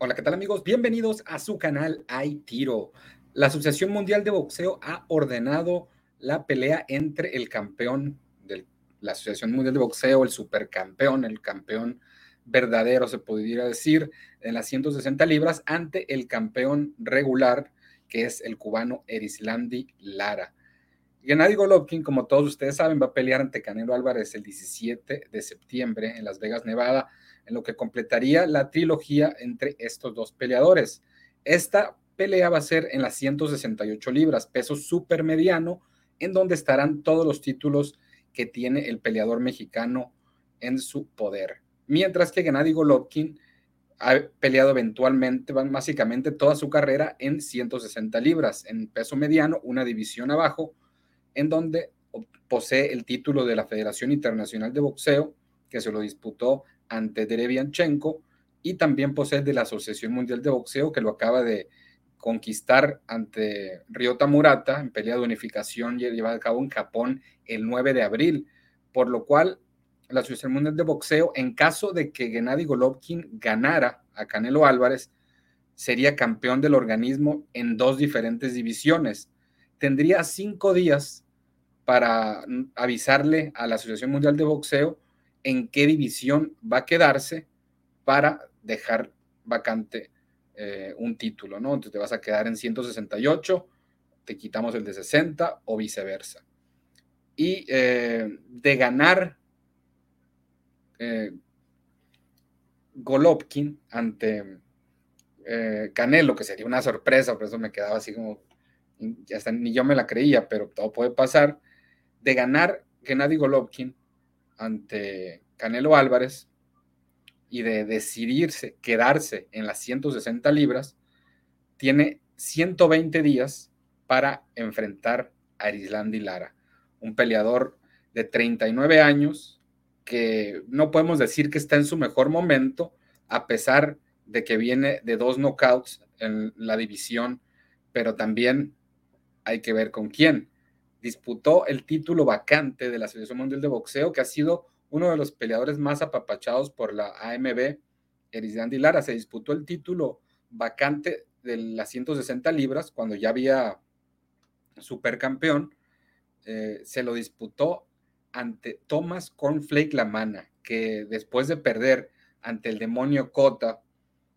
Hola, ¿qué tal amigos? Bienvenidos a su canal Hay Tiro. La Asociación Mundial de Boxeo ha ordenado la pelea entre el campeón de la Asociación Mundial de Boxeo, el supercampeón, el campeón verdadero, se podría decir, en las 160 libras, ante el campeón regular, que es el cubano Erislandi Lara. Gennady Golovkin, como todos ustedes saben, va a pelear ante Canelo Álvarez el 17 de septiembre en Las Vegas, Nevada en lo que completaría la trilogía entre estos dos peleadores. Esta pelea va a ser en las 168 libras, peso super mediano, en donde estarán todos los títulos que tiene el peleador mexicano en su poder. Mientras que Gennady Golovkin ha peleado eventualmente, básicamente toda su carrera en 160 libras, en peso mediano, una división abajo, en donde posee el título de la Federación Internacional de Boxeo, que se lo disputó ante Derevianchenko y también posee de la Asociación Mundial de Boxeo que lo acaba de conquistar ante Ryota Murata en pelea de unificación llevada a cabo en Japón el 9 de abril, por lo cual la Asociación Mundial de Boxeo, en caso de que Gennady Golovkin ganara a Canelo Álvarez, sería campeón del organismo en dos diferentes divisiones. Tendría cinco días para avisarle a la Asociación Mundial de Boxeo en qué división va a quedarse para dejar vacante eh, un título, ¿no? Entonces te vas a quedar en 168, te quitamos el de 60 o viceversa. Y eh, de ganar eh, Golovkin ante Canelo, que sería una sorpresa, por eso me quedaba así como, hasta ni yo me la creía, pero todo puede pasar. De ganar Gennady Golovkin ante Canelo Álvarez y de decidirse quedarse en las 160 libras, tiene 120 días para enfrentar a Arislandi Lara, un peleador de 39 años que no podemos decir que está en su mejor momento, a pesar de que viene de dos knockouts en la división, pero también hay que ver con quién disputó el título vacante de la Asociación Mundial de Boxeo, que ha sido uno de los peleadores más apapachados por la AMB, Erisdandi Lara. Se disputó el título vacante de las 160 libras, cuando ya había supercampeón. Eh, se lo disputó ante Thomas Cornflake Lamana, que después de perder ante el demonio Cota,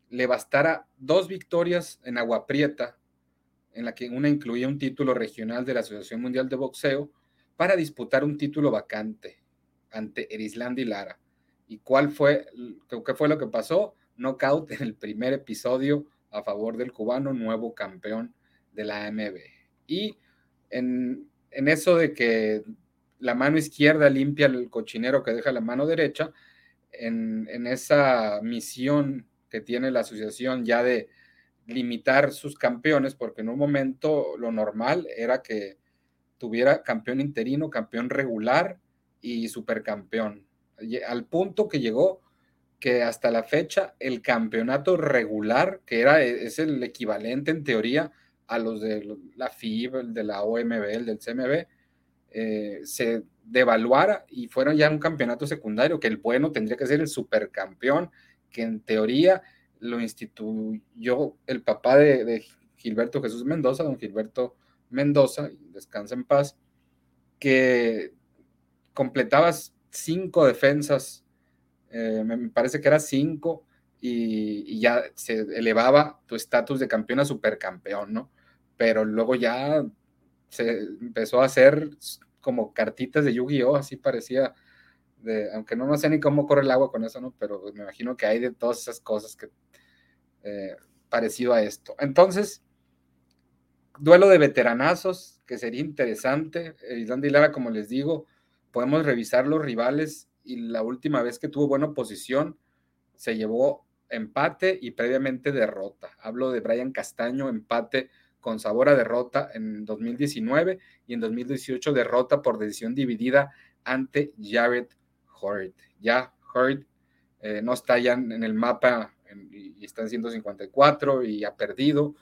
le bastara dos victorias en Agua Prieta en la que una incluía un título regional de la Asociación Mundial de Boxeo, para disputar un título vacante ante Erislandi Lara. ¿Y cuál fue, qué fue lo que pasó? Knockout en el primer episodio a favor del cubano, nuevo campeón de la AMB. Y en, en eso de que la mano izquierda limpia el cochinero que deja la mano derecha, en, en esa misión que tiene la asociación ya de limitar sus campeones, porque en un momento lo normal era que tuviera campeón interino, campeón regular y supercampeón. Al punto que llegó que hasta la fecha el campeonato regular, que era, e, es el equivalente en teoría a los de la FIB, el de la OMB, el del CMB, eh, se devaluara y fuera ya un campeonato secundario, que el bueno tendría que ser el supercampeón, que en teoría lo instituyó el papá de, Gilberto Jesús Mendoza, don Gilberto Mendoza, descansa en paz, que completabas cinco defensas, eh, me parece que era cinco, y, ya se elevaba tu estatus de campeón a supercampeón, ¿no? Pero luego ya se empezó a hacer como cartitas de Yu-Gi-Oh, así parecía, aunque no, no sé ni cómo corre el agua con eso, ¿no? Pero me imagino que hay de todas esas cosas que eh, parecido a esto. Entonces, duelo de veteranazos, que sería interesante. Islandia y Lara, como les digo, podemos revisar los rivales y la última vez que tuvo buena oposición se llevó empate y previamente derrota. Hablo de Brian Castaño, empate con sabor a derrota en 2019 y en 2018 derrota por decisión dividida ante Jared Hurt. Ya Hurt eh, no está ya en el mapa y está en 154 y ha perdido.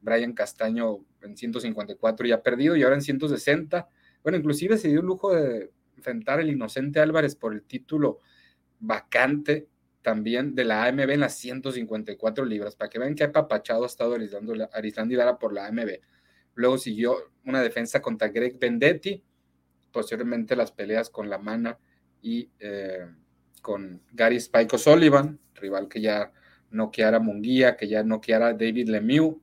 Brian Castaño en 154 y ha perdido y ahora en 160. Bueno, inclusive se dio el lujo de enfrentar el inocente Álvarez por el título vacante también de la AMB en las 154 libras, para que vean qué apapachado ha estado Arislandi Lara por la AMB. Luego siguió una defensa contra Greg Vendetti, posteriormente las peleas con La Mana y eh, con Gary Spike O'Sullivan, rival que ya noqueara Munguía, que ya noqueara David Lemieux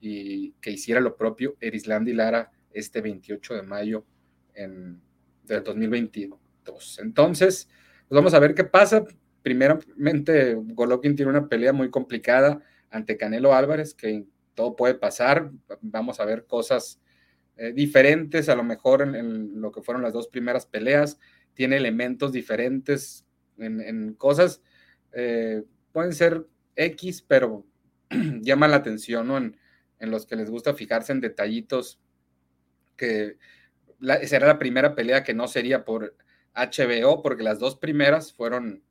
y que hiciera lo propio Erislandi Lara este 28 de mayo en, del 2022. Entonces, pues vamos a ver qué pasa. Primeramente, Golovkin tiene una pelea muy complicada ante Canelo Álvarez, que todo puede pasar. Vamos a ver cosas eh, diferentes, a lo mejor en, lo que fueron las dos primeras peleas. Tiene elementos diferentes en, cosas, eh, pueden ser X, pero llama la atención, ¿no? En, los que les gusta fijarse en detallitos, que será la primera pelea que no sería por HBO, porque las dos primeras fueron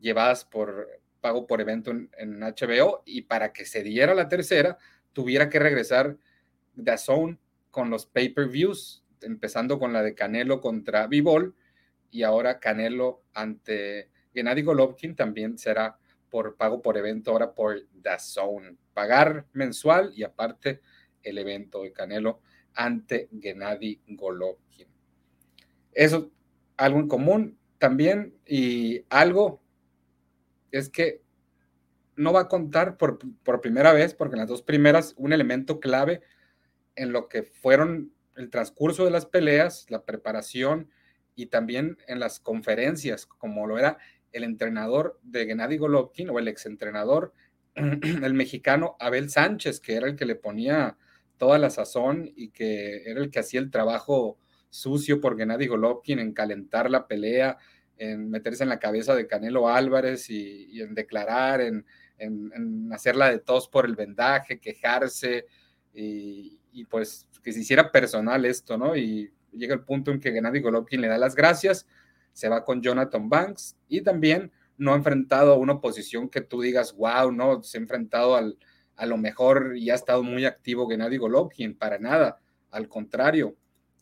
llevadas por pago por evento en, HBO, y para que se diera la tercera, tuviera que regresar Zone con los pay-per-views, empezando con la de Canelo contra Vivol y ahora Canelo ante Gennady Golovkin también será por pago por evento, ahora por Zone. Pagar mensual y aparte el evento de Canelo ante Gennady Golovkin. Eso, algo en común también y algo es que no va a contar por, por primera vez, porque en las dos primeras, un elemento clave en lo que fueron el transcurso de las peleas, la preparación y también en las conferencias, como lo era el entrenador de Gennady Golovkin o el exentrenador, el mexicano Abel Sánchez, que era el que le ponía toda la sazón y que era el que hacía el trabajo sucio por Gennady Golovkin en calentar la pelea, en meterse en la cabeza de Canelo Álvarez y, en declarar, en, en, hacerla de tos por el vendaje, quejarse y, y, pues que se hiciera personal esto, ¿no? Y llega el punto en que Gennady Golovkin le da las gracias, se va con Jonathan Banks y también no ha enfrentado a una oposición que tú digas, wow, no, se ha enfrentado al, a lo mejor y ha estado muy activo Gennady Golovkin, para nada, al contrario.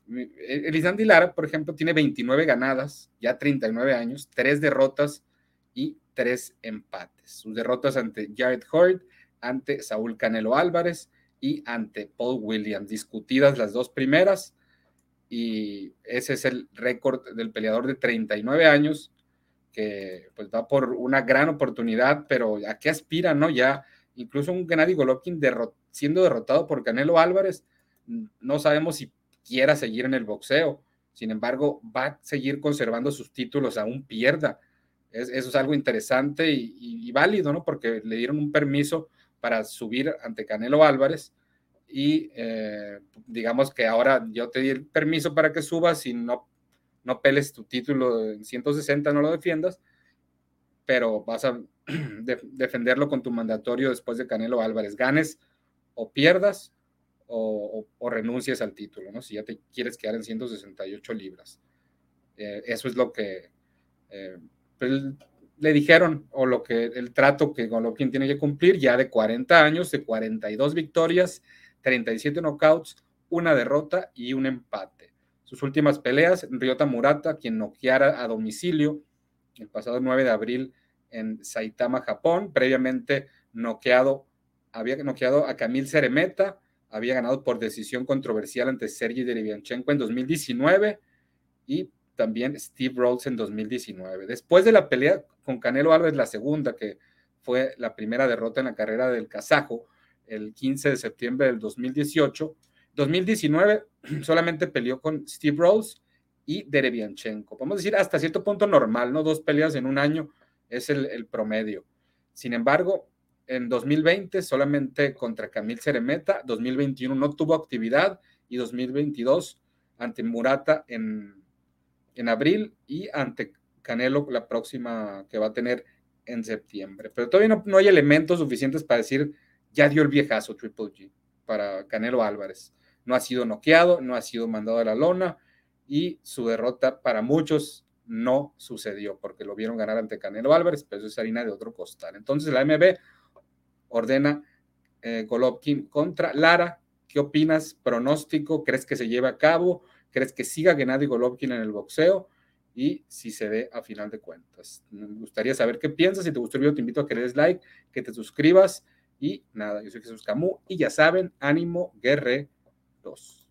Elisandi Lara, por ejemplo, tiene 29 ganadas, ya 39 años, 3 derrotas y 3 empates. Sus derrotas ante Jared Hort, ante Saúl Canelo Álvarez y ante Paul Williams, discutidas las dos primeras, y ese es el récord del peleador de 39 años, que pues va por una gran oportunidad, pero ¿a qué aspira, no? Ya incluso un Gennady siendo derrotado por Canelo Álvarez, no sabemos si quiera seguir en el boxeo. Sin embargo, va a seguir conservando sus títulos aún pierda. eso es algo interesante y, válido, ¿no? Porque le dieron un permiso para subir ante Canelo Álvarez y eh, digamos que ahora yo te di el permiso para que subas y no, no peles tu título en 160, no lo defiendas, pero vas a defenderlo con tu mandatorio después de Canelo Álvarez. Ganes o pierdas o, o, renuncies al título, ¿no? Si ya te quieres quedar en 168 libras. Eh, eso es lo que eh, pues, le dijeron, o lo que el trato que Golovkin tiene que cumplir, ya de 40 años, de 42 victorias, 37 knockouts, una derrota y un empate. Sus últimas peleas, Ryota Murata, quien noqueara a domicilio el pasado 9 de abril en Saitama, Japón, previamente noqueado, había noqueado a Camil Ceremeta, había ganado por decisión controversial ante Sergei Derevianchenko en 2019 y también Steve Rhodes en 2019. Después de la pelea con Canelo Álvarez, la segunda, que fue la primera derrota en la carrera del kazajo, el 15 de septiembre del 2018, 2019 solamente peleó con Steve Rhodes y Derevianchenko. Podemos decir hasta cierto punto normal, ¿no? Dos peleas en un año es el, promedio. Sin embargo, en 2020 solamente contra Camil Ceremeta, 2021 no tuvo actividad y 2022 ante Murata en, en abril y ante Canelo la próxima que va a tener en septiembre. Pero todavía no, hay elementos suficientes para decir ya dio el viejazo Triple G para Canelo Álvarez. No ha sido noqueado, no ha sido mandado a la lona y su derrota para muchos no sucedió porque lo vieron ganar ante Canelo Álvarez, pero eso es harina de otro costal. Entonces la MB ordena eh, Golovkin contra Lara. ¿Qué opinas? ¿Pronóstico? ¿Crees que se lleve a cabo? ¿Crees que siga Gennady Golovkin en el boxeo? Y si se ve a final de cuentas. Me gustaría saber qué piensas. Si te gustó el video, te invito a que le des like, que te suscribas y nada, yo soy Jesús Camus y ya saben, ánimo guerreros.